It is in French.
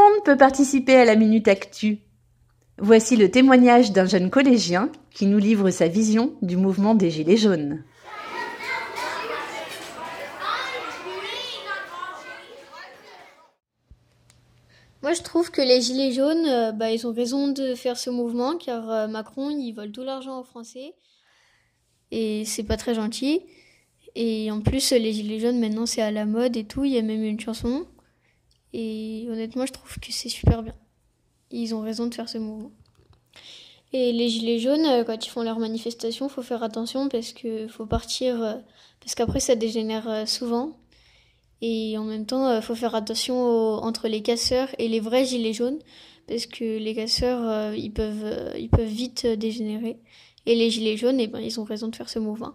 monde peut participer à la Minute Actu. Voici le témoignage d'un jeune collégien qui nous livre sa vision du mouvement des Gilets jaunes. Moi, je trouve que les Gilets jaunes, euh, bah, ils ont raison de faire ce mouvement car euh, Macron, il vole tout l'argent aux Français et c'est pas très gentil. Et en plus, les Gilets jaunes, maintenant, c'est à la mode et tout. Il y a même une chanson. Et honnêtement, je trouve que c'est super bien. Ils ont raison de faire ce mouvement. Et les Gilets jaunes, euh, quand ils font leur manifestation, faut faire attention parce que faut partir, parce qu'après, ça dégénère souvent. Et en même temps, euh, faut faire attention entre les casseurs et les vrais gilets jaunes, parce que les casseurs, euh, ils, peuvent, euh, ils peuvent vite dégénérer. Et les gilets jaunes, eh ben, ils ont raison de faire ce mouvement.